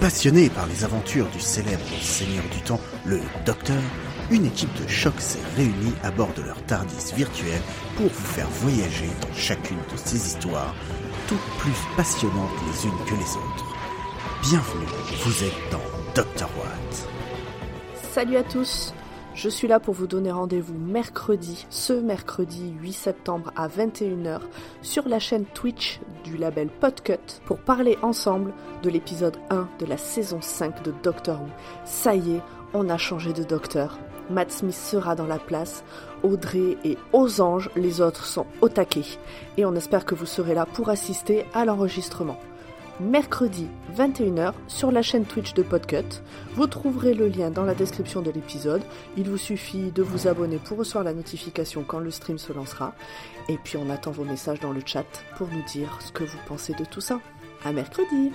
Passionné par les aventures du célèbre Seigneur du Temps, le Docteur, une équipe de choc s'est réunie à bord de leur TARDIS virtuel pour vous faire voyager dans chacune de ces histoires, toutes plus passionnantes les unes que les autres. Bienvenue, vous êtes dans Doctor Watt. Salut à tous je suis là pour vous donner rendez-vous mercredi, ce mercredi 8 septembre à 21h sur la chaîne Twitch du label Podcut pour parler ensemble de l'épisode 1 de la saison 5 de Doctor Who. Ça y est, on a changé de docteur. Matt Smith sera dans la place, Audrey et aux anges, les autres sont au taquet. Et on espère que vous serez là pour assister à l'enregistrement mercredi 21h sur la chaîne Twitch de Podcut. Vous trouverez le lien dans la description de l'épisode. Il vous suffit de vous abonner pour recevoir la notification quand le stream se lancera. Et puis on attend vos messages dans le chat pour nous dire ce que vous pensez de tout ça. À mercredi.